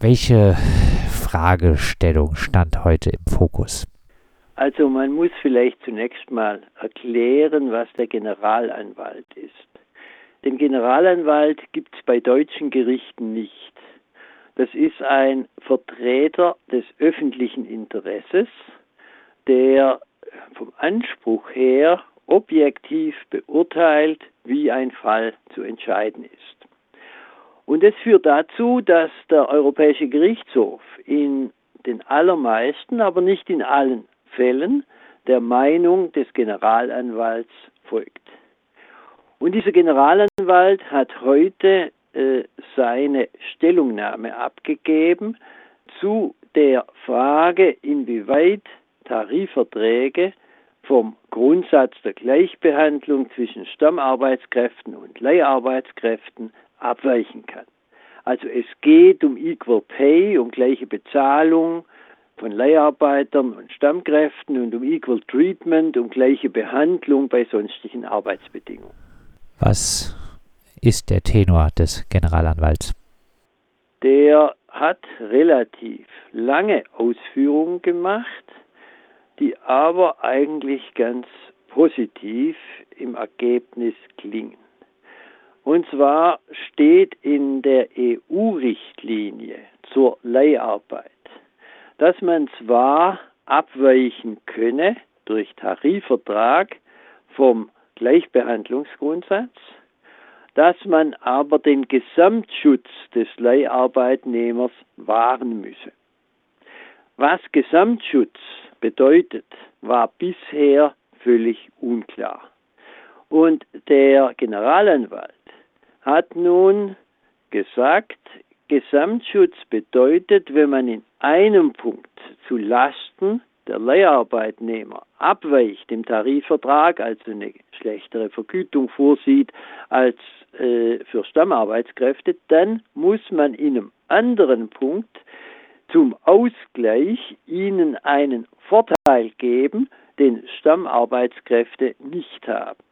Welche Fragestellung stand heute im Fokus? Also man muss vielleicht zunächst mal erklären, was der Generalanwalt ist. Den Generalanwalt gibt es bei deutschen Gerichten nicht. Das ist ein Vertreter des öffentlichen Interesses, der vom Anspruch her objektiv beurteilt, wie ein Fall zu entscheiden ist. Und es führt dazu, dass der Europäische Gerichtshof in den allermeisten, aber nicht in allen Fällen der Meinung des Generalanwalts folgt. Und dieser Generalanwalt hat heute äh, seine Stellungnahme abgegeben zu der Frage, inwieweit Tarifverträge vom Grundsatz der Gleichbehandlung zwischen Stammarbeitskräften und Leiharbeitskräften abweichen kann. Also es geht um Equal Pay, um gleiche Bezahlung von Leiharbeitern und Stammkräften und um Equal Treatment, um gleiche Behandlung bei sonstigen Arbeitsbedingungen. Was ist der Tenor des Generalanwalts? Der hat relativ lange Ausführungen gemacht, die aber eigentlich ganz positiv im Ergebnis klingen. Und zwar steht in der EU-Richtlinie zur Leiharbeit, dass man zwar abweichen könne durch Tarifvertrag vom Gleichbehandlungsgrundsatz, dass man aber den Gesamtschutz des Leiharbeitnehmers wahren müsse. Was Gesamtschutz bedeutet, war bisher völlig unklar. Und der Generalanwalt hat nun gesagt, Gesamtschutz bedeutet, wenn man in einem Punkt zu Lasten der Leiharbeitnehmer abweicht im Tarifvertrag, also eine schlechtere Vergütung vorsieht als äh, für Stammarbeitskräfte, dann muss man in einem anderen Punkt zum Ausgleich ihnen einen Vorteil geben, den Stammarbeitskräfte nicht haben.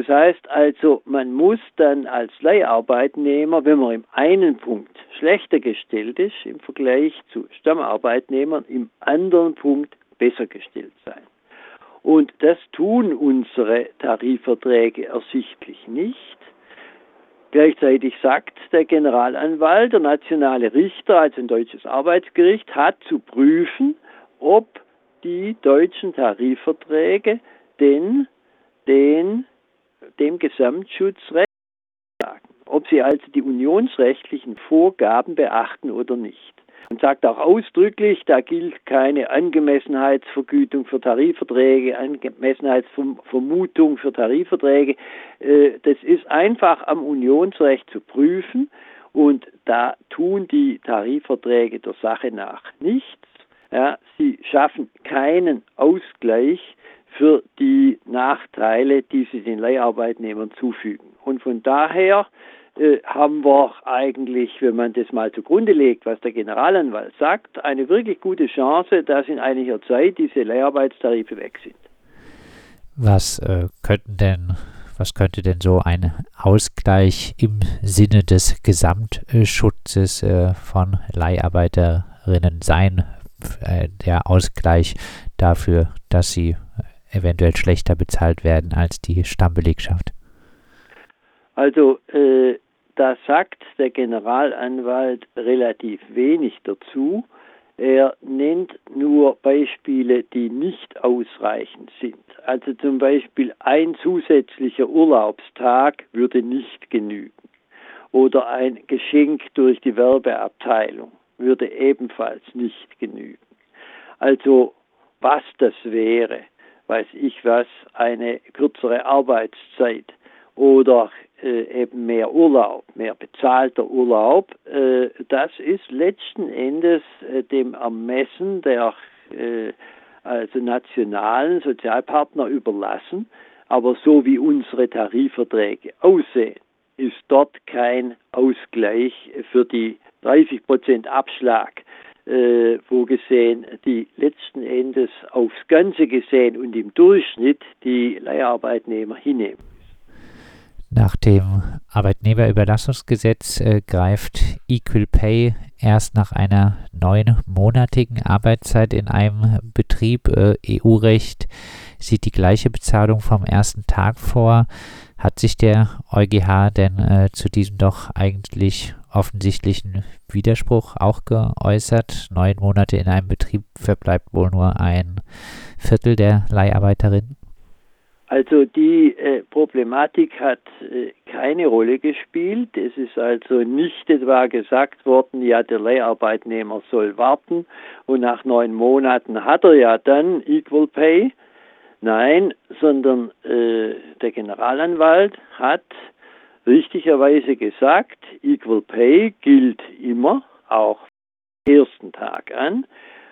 Das heißt also, man muss dann als Leiharbeitnehmer, wenn man im einen Punkt schlechter gestellt ist im Vergleich zu Stammarbeitnehmern, im anderen Punkt besser gestellt sein. Und das tun unsere Tarifverträge ersichtlich nicht. Gleichzeitig sagt der Generalanwalt, der nationale Richter, also ein deutsches Arbeitsgericht, hat zu prüfen, ob die deutschen Tarifverträge denn den, dem Gesamtschutzrecht sagen, ob sie also die unionsrechtlichen Vorgaben beachten oder nicht und sagt auch ausdrücklich, da gilt keine Angemessenheitsvergütung für Tarifverträge, Angemessenheitsvermutung für Tarifverträge. Äh, das ist einfach am Unionsrecht zu prüfen und da tun die Tarifverträge der Sache nach nichts. Ja, sie schaffen keinen Ausgleich für die Nachteile, die sie den Leiharbeitnehmern zufügen. Und von daher äh, haben wir eigentlich, wenn man das mal zugrunde legt, was der Generalanwalt sagt, eine wirklich gute Chance, dass in einiger Zeit diese Leiharbeitstarife weg sind. Was äh, könnten denn, was könnte denn so ein Ausgleich im Sinne des Gesamtschutzes äh, von Leiharbeiterinnen sein? Äh, der Ausgleich dafür, dass sie eventuell schlechter bezahlt werden als die Stammbelegschaft? Also äh, da sagt der Generalanwalt relativ wenig dazu. Er nennt nur Beispiele, die nicht ausreichend sind. Also zum Beispiel ein zusätzlicher Urlaubstag würde nicht genügen. Oder ein Geschenk durch die Werbeabteilung würde ebenfalls nicht genügen. Also was das wäre, weiß ich was, eine kürzere Arbeitszeit oder äh, eben mehr Urlaub, mehr bezahlter Urlaub, äh, das ist letzten Endes äh, dem Ermessen der äh, also nationalen Sozialpartner überlassen. Aber so wie unsere Tarifverträge aussehen, ist dort kein Ausgleich für die 30 Prozent Abschlag äh, gesehen, die letzten Endes aufs Ganze gesehen und im Durchschnitt die Leiharbeitnehmer hinnehmen. Nach dem Arbeitnehmerüberlassungsgesetz äh, greift Equal Pay erst nach einer neunmonatigen Arbeitszeit in einem Betrieb. Äh, EU-Recht sieht die gleiche Bezahlung vom ersten Tag vor. Hat sich der EuGH denn äh, zu diesem doch eigentlich offensichtlichen Widerspruch auch geäußert? Neun Monate in einem Betrieb verbleibt wohl nur ein Viertel der Leiharbeiterinnen? Also die äh, Problematik hat äh, keine Rolle gespielt. Es ist also nicht etwa gesagt worden, ja, der Leiharbeitnehmer soll warten und nach neun Monaten hat er ja dann Equal Pay. Nein, sondern äh, der Generalanwalt hat richtigerweise gesagt, Equal Pay gilt immer, auch ersten Tag an.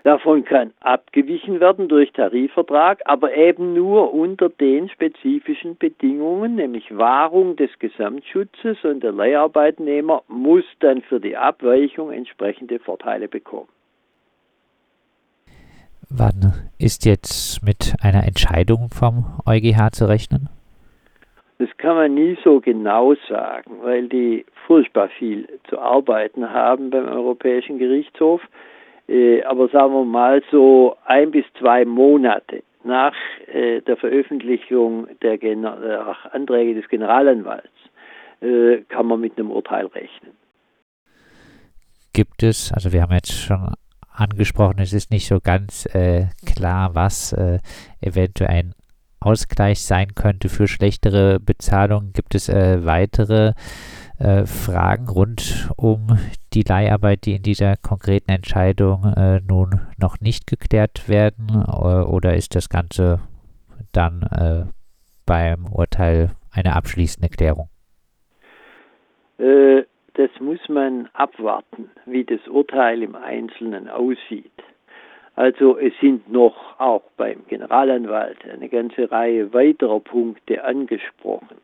Davon kann abgewichen werden durch Tarifvertrag, aber eben nur unter den spezifischen Bedingungen, nämlich Wahrung des Gesamtschutzes und der Leiharbeitnehmer muss dann für die Abweichung entsprechende Vorteile bekommen. Wann ist jetzt mit einer Entscheidung vom EuGH zu rechnen? Das kann man nie so genau sagen, weil die furchtbar viel zu arbeiten haben beim Europäischen Gerichtshof. Äh, aber sagen wir mal so ein bis zwei Monate nach äh, der Veröffentlichung der, der, Anträge des Generalanwalts äh, kann man mit einem Urteil rechnen. Gibt es, also wir haben jetzt schon angesprochen, es ist nicht so ganz äh, klar, was äh, eventuell ein Ausgleich sein könnte für schlechtere Bezahlung. Gibt es äh, weitere äh, Fragen rund um die Leiharbeit, die in dieser konkreten Entscheidung äh, nun noch nicht geklärt werden? Äh, oder ist das Ganze dann beim Urteil eine abschließende Klärung? Das muss man abwarten, wie das Urteil im Einzelnen aussieht. Also es sind noch auch beim Generalanwalt eine ganze Reihe weiterer Punkte angesprochen.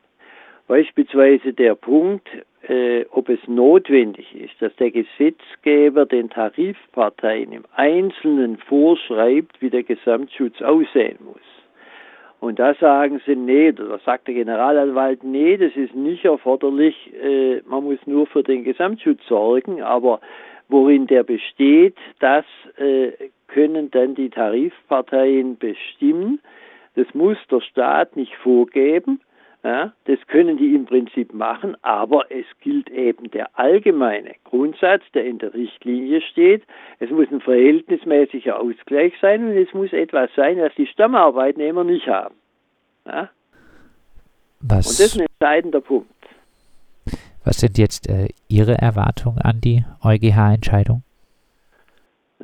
Beispielsweise der Punkt, äh, ob es notwendig ist, dass der Gesetzgeber den Tarifparteien im Einzelnen vorschreibt, wie der Gesamtschutz aussehen muss. Und da sagen sie, nee, da sagt der Generalanwalt, nee, das ist nicht erforderlich, äh, man muss nur für den Gesamtschutz sorgen, aber worin der besteht, das äh, können dann die Tarifparteien bestimmen. Das muss der Staat nicht vorgeben. Ja, das können die im Prinzip machen, aber es gilt eben der allgemeine Grundsatz, der in der Richtlinie steht. Es muss ein verhältnismäßiger Ausgleich sein und es muss etwas sein, was die Stammarbeitnehmer nicht haben. Ja? Was, und das ist ein entscheidender Punkt. Was sind jetzt äh, Ihre Erwartungen an die EuGH-Entscheidung?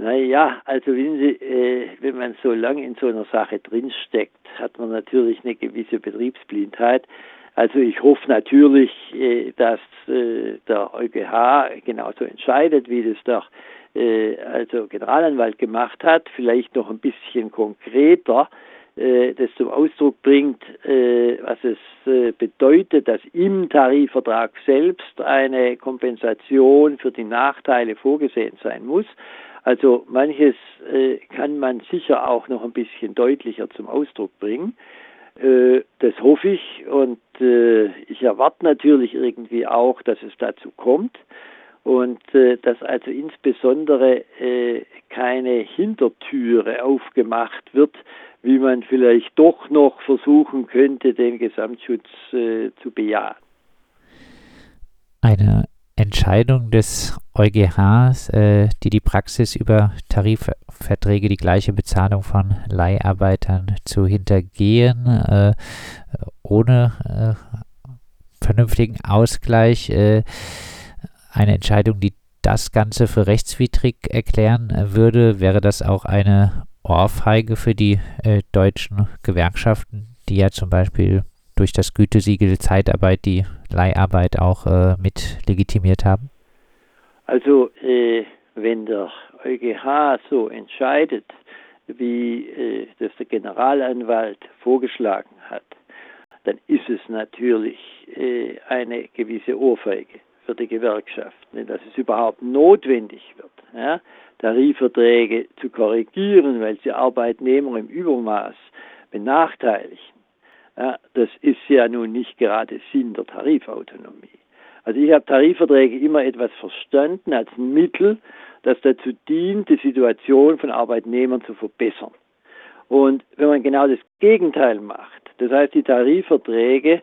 Naja, also wenn, Sie, äh, wenn man so lange in so einer Sache drinsteckt, hat man natürlich eine gewisse Betriebsblindheit. Also ich hoffe natürlich, äh, dass äh, der EuGH genauso entscheidet, wie das der äh, also Generalanwalt gemacht hat, vielleicht noch ein bisschen konkreter äh, das zum Ausdruck bringt, äh, was es bedeutet, dass im Tarifvertrag selbst eine Kompensation für die Nachteile vorgesehen sein muss. Also manches äh, kann man sicher auch noch ein bisschen deutlicher zum Ausdruck bringen. Äh, das hoffe ich und äh, ich erwarte natürlich irgendwie auch, dass es dazu kommt und äh, dass also insbesondere äh, keine Hintertüre aufgemacht wird, wie man vielleicht doch noch versuchen könnte, den Gesamtschutz äh, zu bejahen. Eine Entscheidung des EuGHs, äh, die die Praxis über Tarifverträge, die gleiche Bezahlung von Leiharbeitern zu hintergehen, äh, ohne äh, vernünftigen Ausgleich, äh, eine Entscheidung, die das Ganze für rechtswidrig erklären würde, wäre das auch eine Ohrfeige für die äh, deutschen Gewerkschaften, die ja zum Beispiel durch das Gütesiegel Zeitarbeit die Leiharbeit auch äh, mit legitimiert haben? Also äh, wenn der EuGH so entscheidet, wie äh, das der Generalanwalt vorgeschlagen hat, dann ist es natürlich äh, eine gewisse Ohrfeige für die Gewerkschaften, dass es überhaupt notwendig wird, ja, Tarifverträge zu korrigieren, weil sie Arbeitnehmer im Übermaß benachteiligen. Ja, das ist ja nun nicht gerade Sinn der Tarifautonomie. Also ich habe Tarifverträge immer etwas verstanden als Mittel, das dazu dient, die Situation von Arbeitnehmern zu verbessern. Und wenn man genau das Gegenteil macht, das heißt die Tarifverträge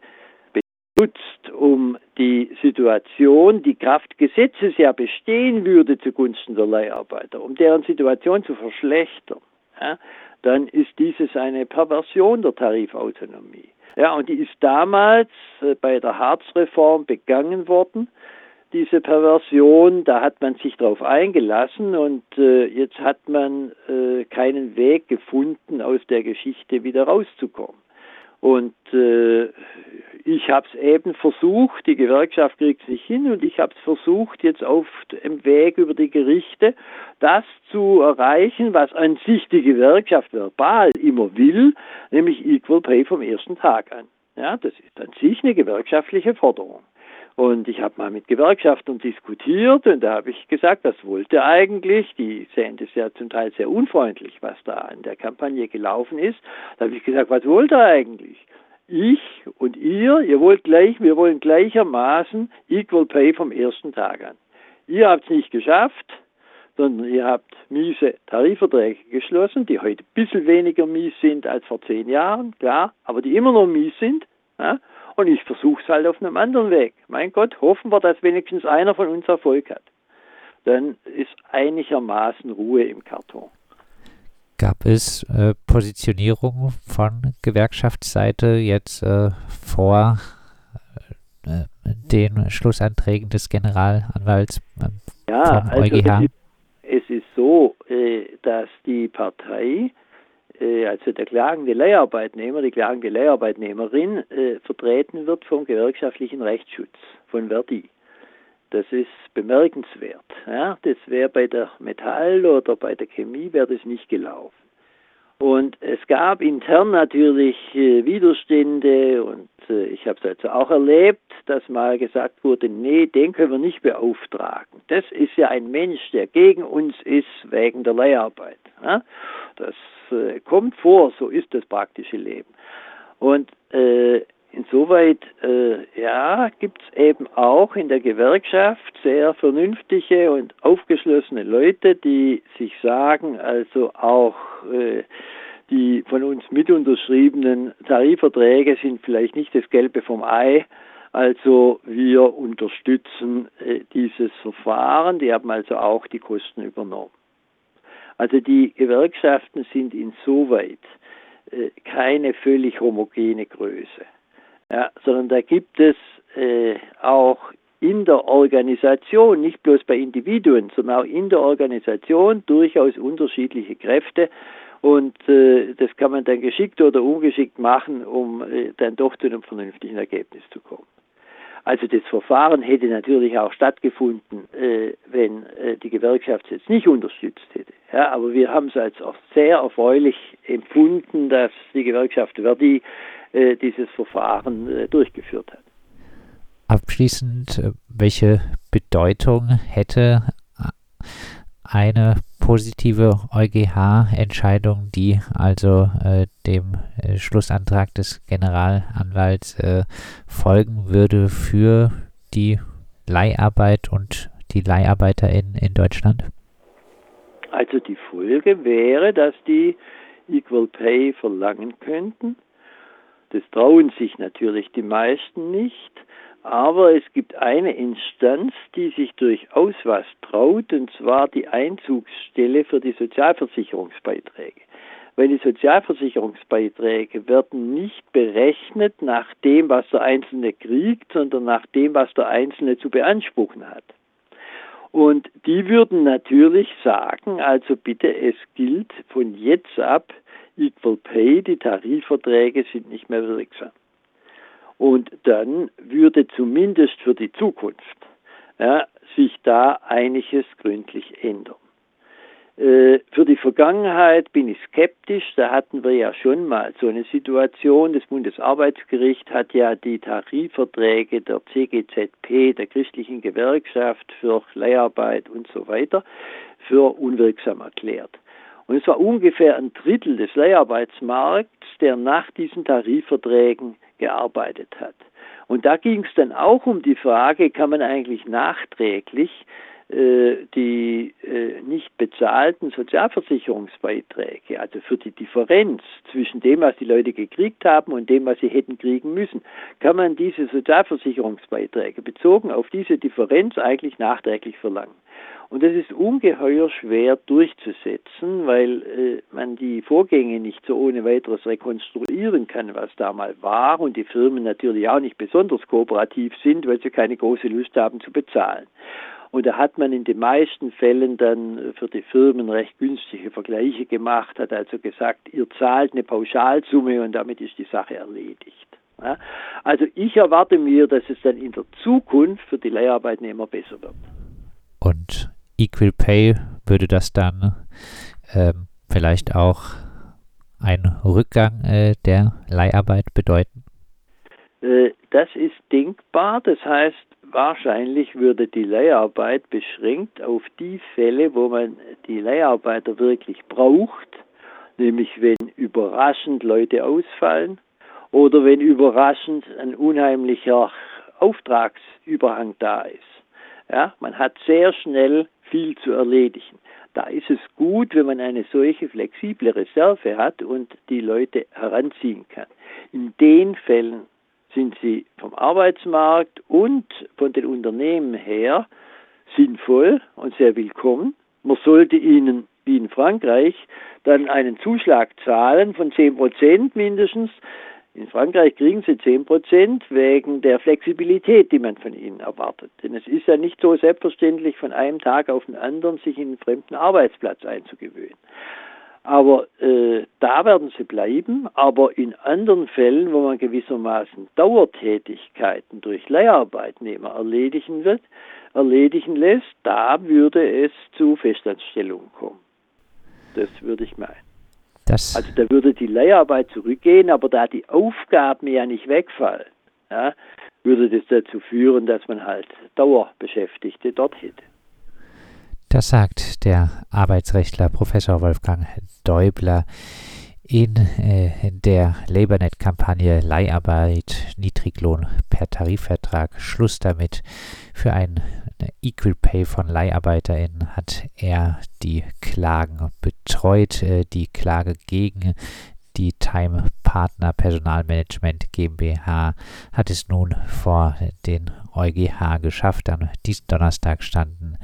benutzt, um die Situation, die Kraft Gesetzes ja bestehen würde zugunsten der Leiharbeiter, um deren Situation zu verschlechtern, ja, dann ist dieses eine Perversion der Tarifautonomie. Ja, und die ist damals äh, bei der Harzreform begangen worden diese Perversion, da hat man sich darauf eingelassen und äh, jetzt hat man äh, keinen Weg gefunden, aus der Geschichte wieder rauszukommen. Und äh, ich habe es eben versucht, die Gewerkschaft kriegt es nicht hin und ich habe es versucht, jetzt auf dem Weg über die Gerichte das zu erreichen, was an sich die Gewerkschaft verbal immer will, nämlich Equal Pay vom ersten Tag an. Ja, das ist an sich eine gewerkschaftliche Forderung. Und ich habe mal mit Gewerkschaften diskutiert und da habe ich gesagt, was wollte eigentlich? Die sehen das ja zum Teil sehr unfreundlich, was da an der Kampagne gelaufen ist. Da habe ich gesagt, was wollt ihr eigentlich? Ich und ihr, ihr wollt gleich, wir wollen gleichermaßen Equal Pay vom ersten Tag an. Ihr habt es nicht geschafft, sondern ihr habt miese Tarifverträge geschlossen, die heute ein bisschen weniger mies sind als vor zehn Jahren, klar, aber die immer noch mies sind. Ja? Und ich versuche es halt auf einem anderen Weg. Mein Gott, hoffen wir, dass wenigstens einer von uns Erfolg hat. Dann ist einigermaßen Ruhe im Karton. Gab es äh, Positionierung von Gewerkschaftsseite jetzt äh, vor äh, den Schlussanträgen des Generalanwalts äh, ja, vom EuGH? Also es, ist, es ist so, äh, dass die Partei also der klagende Leiharbeitnehmer, die klagende Leiharbeitnehmerin, äh, vertreten wird vom gewerkschaftlichen Rechtsschutz, von Verdi. Das ist bemerkenswert. Ja, das wäre bei der Metall oder bei der Chemie wäre das nicht gelaufen. Und es gab intern natürlich äh, Widerstände und äh, ich habe es also auch erlebt, dass mal gesagt wurde, nee, den können wir nicht beauftragen. Das ist ja ein Mensch, der gegen uns ist wegen der Leiharbeit. Ja? Das äh, kommt vor, so ist das praktische Leben. Und äh, insoweit, äh, ja, gibt es eben auch in der Gewerkschaft sehr vernünftige und aufgeschlossene Leute, die sich sagen, also auch äh, die von uns mit unterschriebenen Tarifverträge sind vielleicht nicht das Gelbe vom Ei. Also wir unterstützen äh, dieses Verfahren. Die haben also auch die Kosten übernommen. Also die Gewerkschaften sind insoweit äh, keine völlig homogene Größe, ja, sondern da gibt es äh, auch in der Organisation, nicht bloß bei Individuen, sondern auch in der Organisation durchaus unterschiedliche Kräfte. Und äh, das kann man dann geschickt oder ungeschickt machen, um äh, dann doch zu einem vernünftigen Ergebnis zu kommen. Also das Verfahren hätte natürlich auch stattgefunden, äh, wenn äh, die Gewerkschaft es jetzt nicht unterstützt hätte. Ja, aber wir haben es als sehr erfreulich empfunden, dass die Gewerkschaft Verdi dieses Verfahren äh, durchgeführt hat. Abschließend, äh, welche Bedeutung hätte eine positive EuGH-Entscheidung, die also äh, dem äh, Schlussantrag des Generalanwalts äh, folgen würde für die Leiharbeit und die LeiharbeiterInnen in Deutschland? Also die Folge wäre, dass die Equal Pay verlangen könnten. Das trauen sich natürlich die meisten nicht. Aber es gibt eine Instanz, die sich durchaus was traut, und zwar die Einzugsstelle für die Sozialversicherungsbeiträge. Weil die Sozialversicherungsbeiträge werden nicht berechnet nach dem, was der Einzelne kriegt, sondern nach dem, was der Einzelne zu beanspruchen hat. Und die würden natürlich sagen, also bitte, es gilt von jetzt ab Equal Pay, die Tarifverträge sind nicht mehr wirksam. Und dann würde zumindest für die Zukunft ja, sich da einiges gründlich ändern. Äh, für die Vergangenheit bin ich skeptisch. Da hatten wir ja schon mal so eine Situation. Das Bundesarbeitsgericht hat ja die Tarifverträge der CGZP, der christlichen Gewerkschaft für Leiharbeit und so weiter, für unwirksam erklärt. Und es war ungefähr ein Drittel des Leiharbeitsmarkts, der nach diesen Tarifverträgen gearbeitet hat. Und da ging es dann auch um die Frage, kann man eigentlich nachträglich die äh, nicht bezahlten Sozialversicherungsbeiträge, also für die Differenz zwischen dem, was die Leute gekriegt haben und dem, was sie hätten kriegen müssen, kann man diese Sozialversicherungsbeiträge bezogen auf diese Differenz eigentlich nachträglich verlangen. Und das ist ungeheuer schwer durchzusetzen, weil äh, man die Vorgänge nicht so ohne weiteres rekonstruieren kann, was da mal war und die Firmen natürlich auch nicht besonders kooperativ sind, weil sie keine große Lust haben zu bezahlen. Und da hat man in den meisten Fällen dann für die Firmen recht günstige Vergleiche gemacht, hat also gesagt, ihr zahlt eine Pauschalsumme und damit ist die Sache erledigt. Ja? Also ich erwarte mir, dass es dann in der Zukunft für die Leiharbeitnehmer besser wird. Und Equal Pay würde das dann ähm, vielleicht auch einen Rückgang äh, der Leiharbeit bedeuten? Äh, das ist denkbar. Das heißt, wahrscheinlich würde die Leiharbeit beschränkt auf die Fälle, wo man die Leiharbeiter wirklich braucht, nämlich wenn überraschend Leute ausfallen oder wenn überraschend ein unheimlicher Auftragsüberhang da ist. Ja, man hat sehr schnell viel zu erledigen. Da ist es gut, wenn man eine solche flexible Reserve hat und die Leute heranziehen kann. In den Fällen sind sie vom Arbeitsmarkt und von den Unternehmen her sinnvoll und sehr willkommen. Man sollte ihnen, wie in Frankreich, dann einen Zuschlag zahlen von 10 Prozent mindestens, in Frankreich kriegen sie 10 Prozent wegen der Flexibilität, die man von ihnen erwartet. Denn es ist ja nicht so selbstverständlich, von einem Tag auf den anderen sich in einen fremden Arbeitsplatz einzugewöhnen. Aber äh, da werden sie bleiben. Aber in anderen Fällen, wo man gewissermaßen Dauertätigkeiten durch Leiharbeitnehmer erledigen wird, erledigen lässt, da würde es zu Festanstellungen kommen. Das würde ich meinen. Das also da würde die Leiharbeit zurückgehen, aber da die Aufgaben ja nicht wegfallen, ja, würde das dazu führen, dass man halt Dauerbeschäftigte dort hätte. Das sagt der Arbeitsrechtler Professor Wolfgang Däubler in äh, der LabourNet-Kampagne Leiharbeit, Niedriglohn per Tarifvertrag, Schluss damit. Für ein Equal Pay von LeiharbeiterInnen hat er die Klagen betreut. Äh, die Klage gegen die Time Partner Personalmanagement GmbH hat es nun vor den EuGH geschafft. Am diesem Donnerstag standen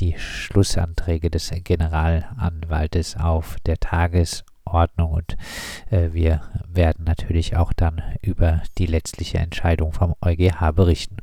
die Schlussanträge des Generalanwaltes auf der Tagesordnung. Ordnung und äh, wir werden natürlich auch dann über die letztliche Entscheidung vom EuGH berichten.